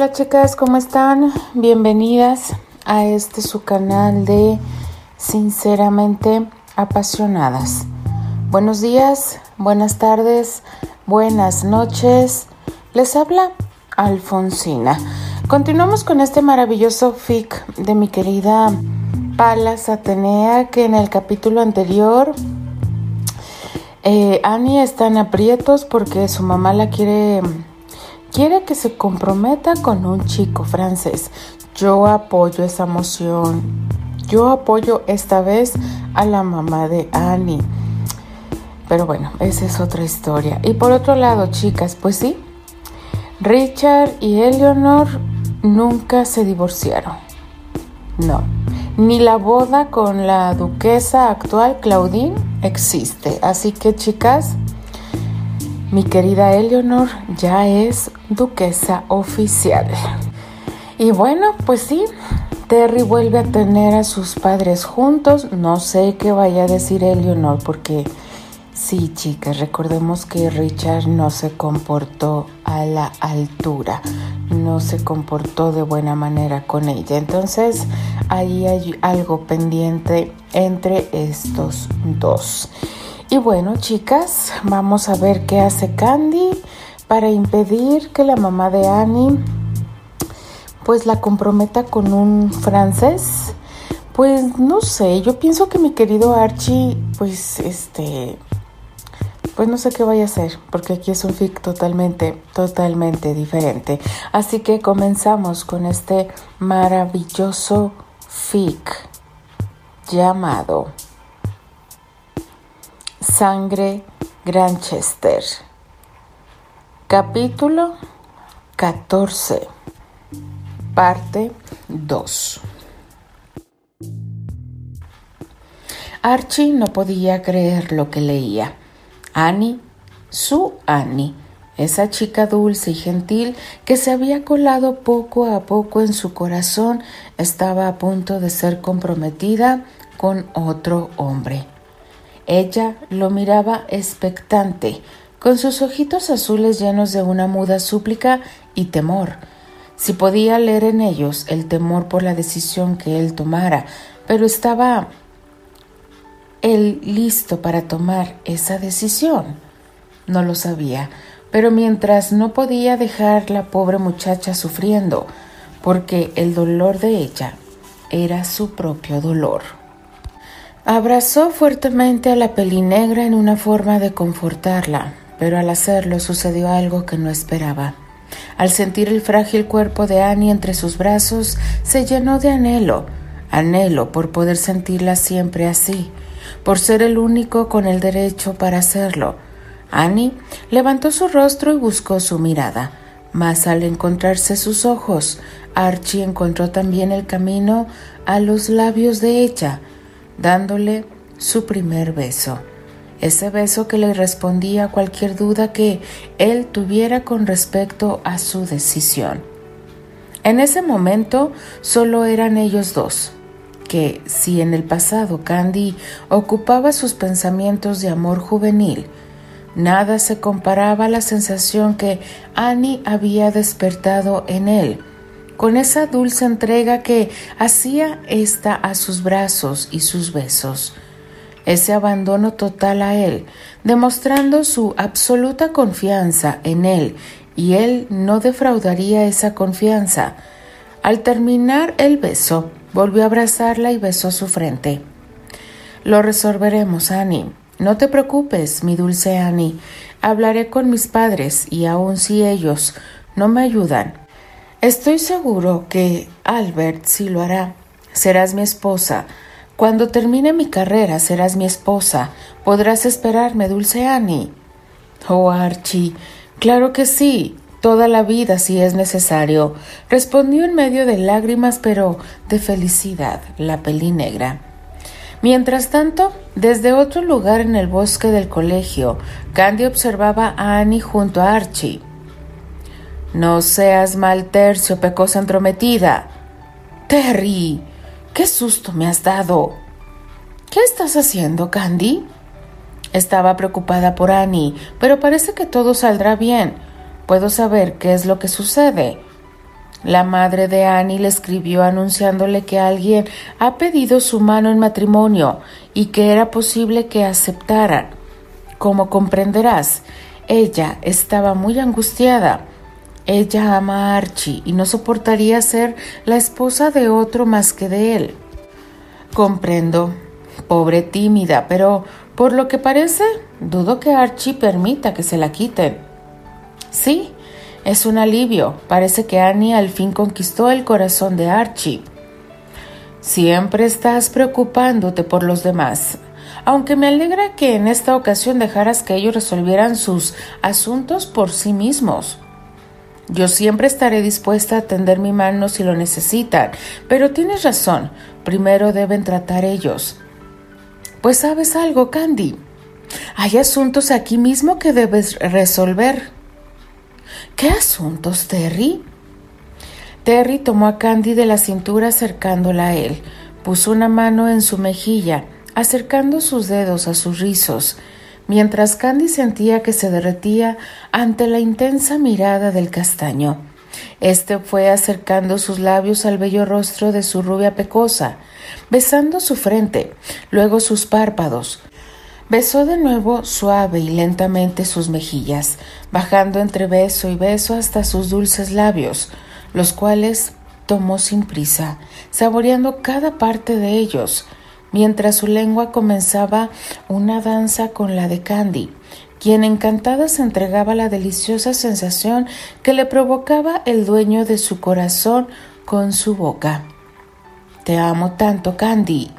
Hola chicas, ¿cómo están? Bienvenidas a este su canal de Sinceramente Apasionadas. Buenos días, buenas tardes, buenas noches. Les habla Alfonsina. Continuamos con este maravilloso fic de mi querida Palas Atenea que en el capítulo anterior eh, Annie está en aprietos porque su mamá la quiere quiere que se comprometa con un chico francés. Yo apoyo esa moción. Yo apoyo esta vez a la mamá de Annie. Pero bueno, esa es otra historia. Y por otro lado, chicas, pues sí, Richard y Eleanor nunca se divorciaron. No. Ni la boda con la duquesa actual, Claudine, existe. Así que, chicas, mi querida Eleanor ya es duquesa oficial. Y bueno, pues sí, Terry vuelve a tener a sus padres juntos. No sé qué vaya a decir Eleanor porque sí, chicas, recordemos que Richard no se comportó a la altura, no se comportó de buena manera con ella. Entonces, ahí hay algo pendiente entre estos dos. Y bueno, chicas, vamos a ver qué hace Candy para impedir que la mamá de Annie pues la comprometa con un francés. Pues no sé, yo pienso que mi querido Archie, pues este, pues no sé qué vaya a hacer, porque aquí es un fic totalmente, totalmente diferente. Así que comenzamos con este maravilloso fic llamado Sangre Granchester. Capítulo 14. Parte 2. Archie no podía creer lo que leía. Annie, su Annie, esa chica dulce y gentil que se había colado poco a poco en su corazón, estaba a punto de ser comprometida con otro hombre. Ella lo miraba expectante, con sus ojitos azules llenos de una muda súplica y temor. Si podía leer en ellos el temor por la decisión que él tomara, pero estaba él listo para tomar esa decisión. No lo sabía, pero mientras no podía dejar la pobre muchacha sufriendo, porque el dolor de ella era su propio dolor. Abrazó fuertemente a la pelinegra en una forma de confortarla, pero al hacerlo sucedió algo que no esperaba. Al sentir el frágil cuerpo de Annie entre sus brazos, se llenó de anhelo, anhelo por poder sentirla siempre así, por ser el único con el derecho para hacerlo. Annie levantó su rostro y buscó su mirada, mas al encontrarse sus ojos, Archie encontró también el camino a los labios de ella, dándole su primer beso, ese beso que le respondía a cualquier duda que él tuviera con respecto a su decisión. En ese momento solo eran ellos dos, que si en el pasado Candy ocupaba sus pensamientos de amor juvenil, nada se comparaba a la sensación que Annie había despertado en él con esa dulce entrega que hacía ésta a sus brazos y sus besos, ese abandono total a él, demostrando su absoluta confianza en él, y él no defraudaría esa confianza. Al terminar el beso, volvió a abrazarla y besó su frente. Lo resolveremos, Annie. No te preocupes, mi dulce Annie. Hablaré con mis padres y aun si ellos no me ayudan, Estoy seguro que Albert sí lo hará. Serás mi esposa. Cuando termine mi carrera serás mi esposa. Podrás esperarme, dulce Annie. Oh, Archie, claro que sí. Toda la vida si es necesario, respondió en medio de lágrimas pero de felicidad la peli negra. Mientras tanto, desde otro lugar en el bosque del colegio, Candy observaba a Annie junto a Archie. No seas mal tercio, pecosa entrometida. Terry, qué susto me has dado. ¿Qué estás haciendo, Candy? Estaba preocupada por Annie, pero parece que todo saldrá bien. ¿Puedo saber qué es lo que sucede? La madre de Annie le escribió anunciándole que alguien ha pedido su mano en matrimonio y que era posible que aceptaran. Como comprenderás, ella estaba muy angustiada. Ella ama a Archie y no soportaría ser la esposa de otro más que de él. Comprendo, pobre tímida, pero por lo que parece, dudo que Archie permita que se la quiten. Sí, es un alivio. Parece que Annie al fin conquistó el corazón de Archie. Siempre estás preocupándote por los demás, aunque me alegra que en esta ocasión dejaras que ellos resolvieran sus asuntos por sí mismos. Yo siempre estaré dispuesta a tender mi mano si lo necesitan, pero tienes razón, primero deben tratar ellos. Pues sabes algo, Candy. Hay asuntos aquí mismo que debes resolver. ¿Qué asuntos, Terry? Terry tomó a Candy de la cintura acercándola a él, puso una mano en su mejilla, acercando sus dedos a sus rizos, mientras Candy sentía que se derretía ante la intensa mirada del castaño. Este fue acercando sus labios al bello rostro de su rubia pecosa, besando su frente, luego sus párpados. Besó de nuevo suave y lentamente sus mejillas, bajando entre beso y beso hasta sus dulces labios, los cuales tomó sin prisa, saboreando cada parte de ellos, mientras su lengua comenzaba una danza con la de Candy, quien encantada se entregaba la deliciosa sensación que le provocaba el dueño de su corazón con su boca. Te amo tanto, Candy.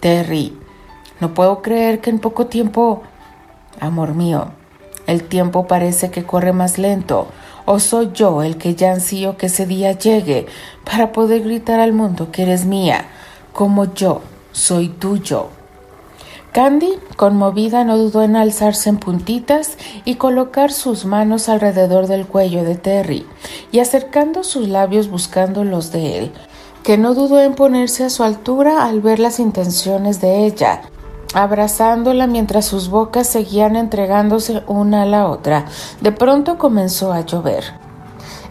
Terry, no puedo creer que en poco tiempo... Amor mío, el tiempo parece que corre más lento, o soy yo el que ya ansío que ese día llegue para poder gritar al mundo que eres mía, como yo soy tuyo. Candy, conmovida, no dudó en alzarse en puntitas y colocar sus manos alrededor del cuello de Terry, y acercando sus labios buscando los de él, que no dudó en ponerse a su altura al ver las intenciones de ella, abrazándola mientras sus bocas seguían entregándose una a la otra. De pronto comenzó a llover.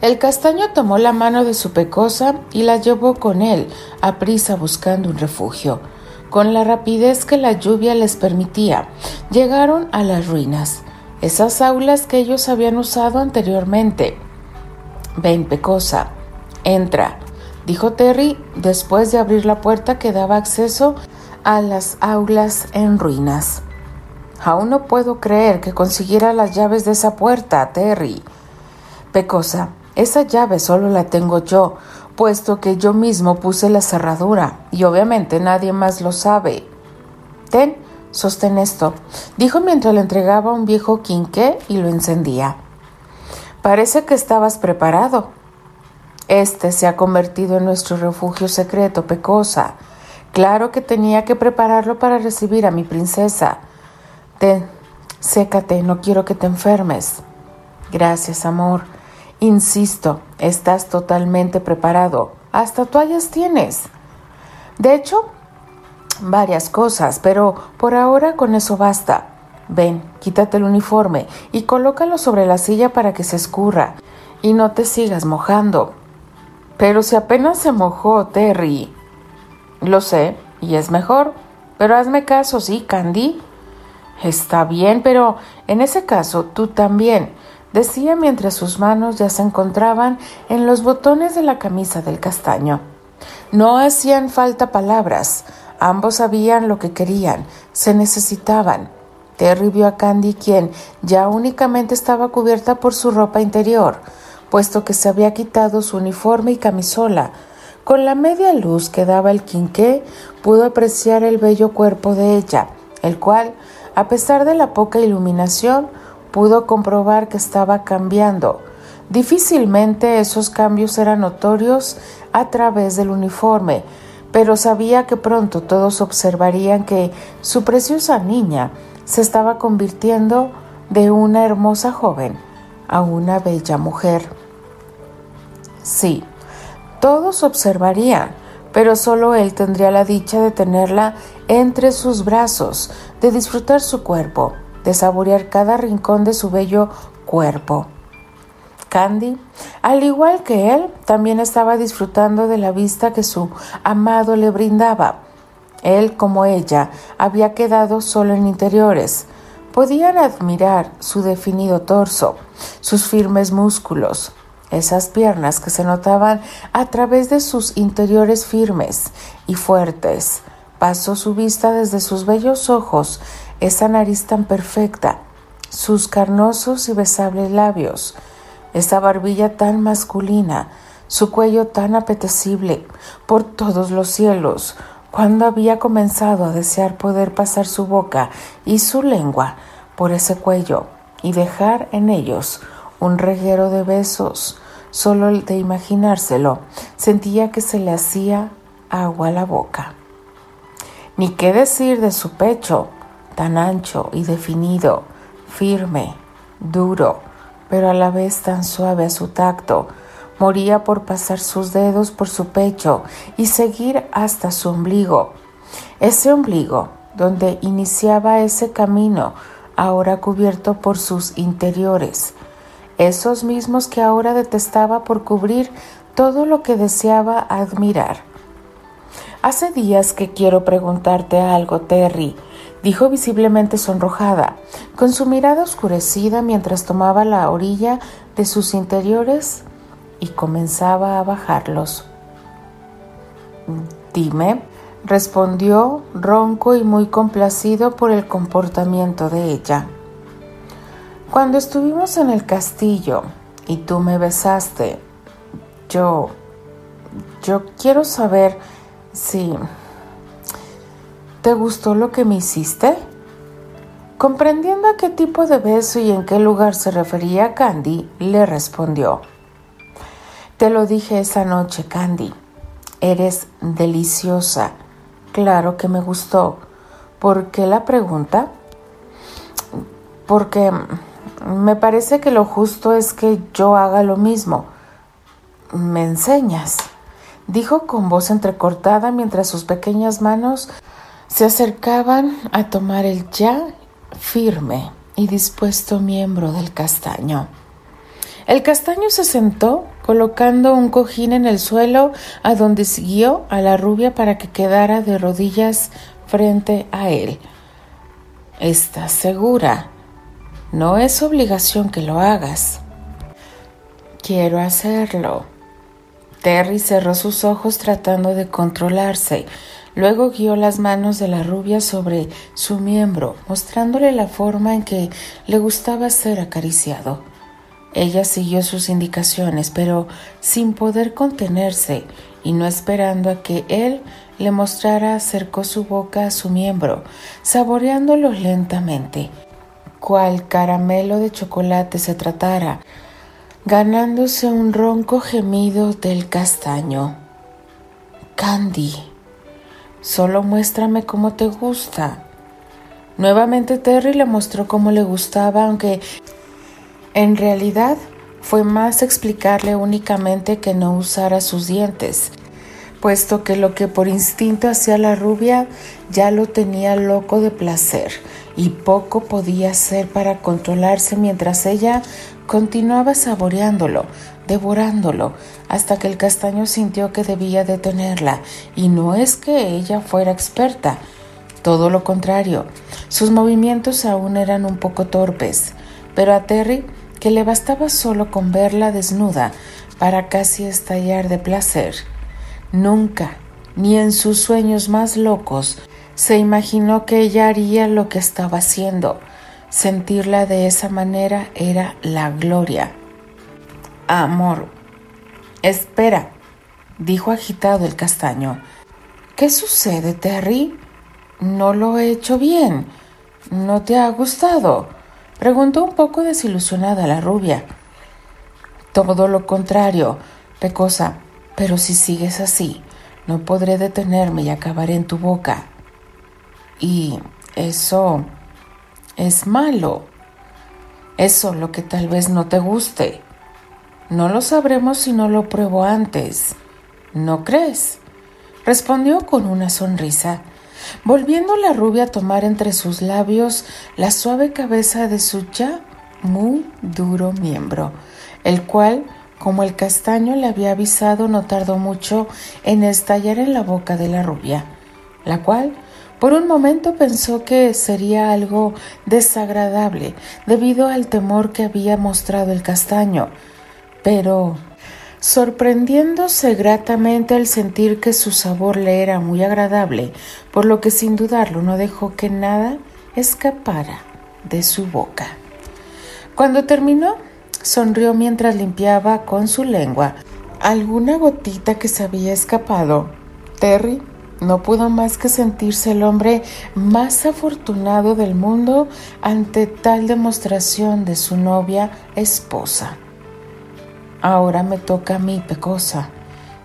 El castaño tomó la mano de su pecosa y la llevó con él, a prisa buscando un refugio. Con la rapidez que la lluvia les permitía, llegaron a las ruinas, esas aulas que ellos habían usado anteriormente. Ven, pecosa, entra, dijo Terry después de abrir la puerta que daba acceso a las aulas en ruinas. Aún no puedo creer que consiguiera las llaves de esa puerta, Terry. Pecosa, esa llave solo la tengo yo, puesto que yo mismo puse la cerradura, y obviamente nadie más lo sabe. Ten, sostén esto, dijo mientras le entregaba un viejo quinqué y lo encendía. Parece que estabas preparado. Este se ha convertido en nuestro refugio secreto, Pecosa. Claro que tenía que prepararlo para recibir a mi princesa. Ten, sécate, no quiero que te enfermes. Gracias, amor. Insisto, estás totalmente preparado. Hasta toallas tienes. De hecho, varias cosas, pero por ahora con eso basta. Ven, quítate el uniforme y colócalo sobre la silla para que se escurra y no te sigas mojando. Pero si apenas se mojó, Terry. Lo sé, y es mejor. Pero hazme caso, sí, Candy. Está bien, pero en ese caso tú también, decía mientras sus manos ya se encontraban en los botones de la camisa del castaño. No hacían falta palabras, ambos sabían lo que querían, se necesitaban. Terry vio a Candy, quien ya únicamente estaba cubierta por su ropa interior, puesto que se había quitado su uniforme y camisola, con la media luz que daba el quinqué, pudo apreciar el bello cuerpo de ella, el cual, a pesar de la poca iluminación, pudo comprobar que estaba cambiando. Difícilmente esos cambios eran notorios a través del uniforme, pero sabía que pronto todos observarían que su preciosa niña se estaba convirtiendo de una hermosa joven a una bella mujer. Sí, todos observarían, pero solo él tendría la dicha de tenerla entre sus brazos, de disfrutar su cuerpo, de saborear cada rincón de su bello cuerpo. Candy, al igual que él, también estaba disfrutando de la vista que su amado le brindaba. Él, como ella, había quedado solo en interiores. Podían admirar su definido torso, sus firmes músculos, esas piernas que se notaban a través de sus interiores firmes y fuertes. Pasó su vista desde sus bellos ojos, esa nariz tan perfecta, sus carnosos y besables labios, esa barbilla tan masculina, su cuello tan apetecible por todos los cielos, cuando había comenzado a desear poder pasar su boca y su lengua por ese cuello y dejar en ellos un reguero de besos, solo de imaginárselo, sentía que se le hacía agua a la boca. Ni qué decir de su pecho, tan ancho y definido, firme, duro, pero a la vez tan suave a su tacto. Moría por pasar sus dedos por su pecho y seguir hasta su ombligo. Ese ombligo, donde iniciaba ese camino, ahora cubierto por sus interiores, esos mismos que ahora detestaba por cubrir todo lo que deseaba admirar. Hace días que quiero preguntarte algo, Terry, dijo visiblemente sonrojada, con su mirada oscurecida mientras tomaba la orilla de sus interiores y comenzaba a bajarlos. Dime, respondió ronco y muy complacido por el comportamiento de ella. Cuando estuvimos en el castillo y tú me besaste, yo... yo quiero saber si... ¿Te gustó lo que me hiciste? Comprendiendo a qué tipo de beso y en qué lugar se refería Candy, le respondió. Te lo dije esa noche, Candy. Eres deliciosa. Claro que me gustó. ¿Por qué la pregunta? Porque me parece que lo justo es que yo haga lo mismo. ¿Me enseñas? dijo con voz entrecortada mientras sus pequeñas manos se acercaban a tomar el ya firme y dispuesto miembro del castaño. El castaño se sentó colocando un cojín en el suelo a donde siguió a la rubia para que quedara de rodillas frente a él. ¿Estás segura? No es obligación que lo hagas. Quiero hacerlo. Terry cerró sus ojos tratando de controlarse, Luego guió las manos de la rubia sobre su miembro, mostrándole la forma en que le gustaba ser acariciado. Ella siguió sus indicaciones, pero sin poder contenerse y no esperando a que él le mostrara, acercó su boca a su miembro, saboreándolo lentamente, cual caramelo de chocolate se tratara, ganándose un ronco gemido del castaño. Candy. Solo muéstrame cómo te gusta. Nuevamente Terry le mostró cómo le gustaba, aunque en realidad fue más explicarle únicamente que no usara sus dientes, puesto que lo que por instinto hacía la rubia ya lo tenía loco de placer y poco podía hacer para controlarse mientras ella continuaba saboreándolo, devorándolo, hasta que el castaño sintió que debía detenerla, y no es que ella fuera experta, todo lo contrario, sus movimientos aún eran un poco torpes, pero a Terry, que le bastaba solo con verla desnuda para casi estallar de placer, nunca, ni en sus sueños más locos, se imaginó que ella haría lo que estaba haciendo. Sentirla de esa manera era la gloria. Amor. Espera, dijo agitado el castaño. ¿Qué sucede, Terry? No lo he hecho bien. ¿No te ha gustado? preguntó un poco desilusionada la rubia. Todo lo contrario, Pecosa, pero si sigues así, no podré detenerme y acabaré en tu boca. Y eso es malo. Eso lo que tal vez no te guste. No lo sabremos si no lo pruebo antes. ¿No crees? respondió con una sonrisa, volviendo la rubia a tomar entre sus labios la suave cabeza de su ya muy duro miembro, el cual, como el castaño le había avisado, no tardó mucho en estallar en la boca de la rubia, la cual por un momento pensó que sería algo desagradable debido al temor que había mostrado el castaño, pero sorprendiéndose gratamente al sentir que su sabor le era muy agradable, por lo que sin dudarlo no dejó que nada escapara de su boca. Cuando terminó, sonrió mientras limpiaba con su lengua alguna gotita que se había escapado. Terry no pudo más que sentirse el hombre más afortunado del mundo ante tal demostración de su novia esposa. Ahora me toca a mí, Pecosa,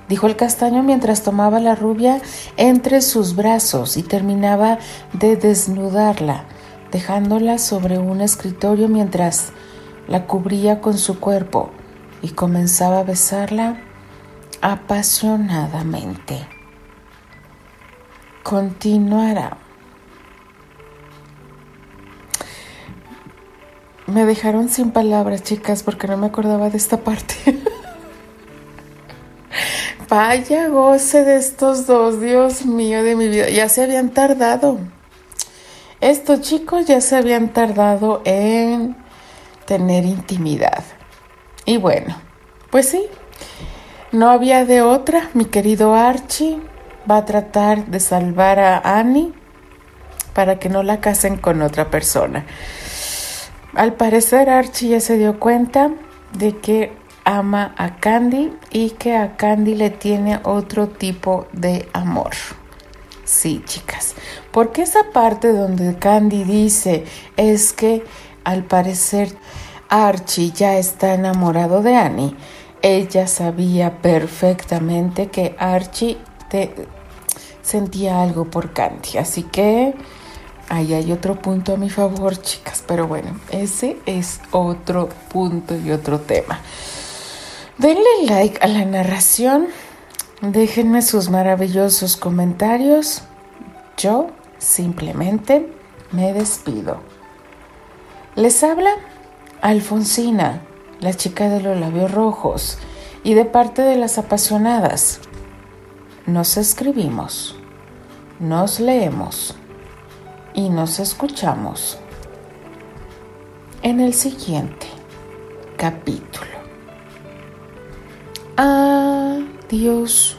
dijo el castaño mientras tomaba la rubia entre sus brazos y terminaba de desnudarla, dejándola sobre un escritorio mientras la cubría con su cuerpo y comenzaba a besarla apasionadamente continuará. Me dejaron sin palabras, chicas, porque no me acordaba de esta parte. Vaya goce de estos dos, Dios mío de mi vida. Ya se habían tardado. Estos chicos ya se habían tardado en tener intimidad. Y bueno, pues sí, no había de otra, mi querido Archie va a tratar de salvar a Annie para que no la casen con otra persona. Al parecer Archie ya se dio cuenta de que ama a Candy y que a Candy le tiene otro tipo de amor. Sí, chicas, porque esa parte donde Candy dice es que al parecer Archie ya está enamorado de Annie. Ella sabía perfectamente que Archie te, sentía algo por Candy. Así que ahí hay otro punto a mi favor, chicas. Pero bueno, ese es otro punto y otro tema. Denle like a la narración. Déjenme sus maravillosos comentarios. Yo simplemente me despido. Les habla Alfonsina, la chica de los labios rojos, y de parte de las apasionadas nos escribimos, nos leemos y nos escuchamos en el siguiente capítulo. Adiós.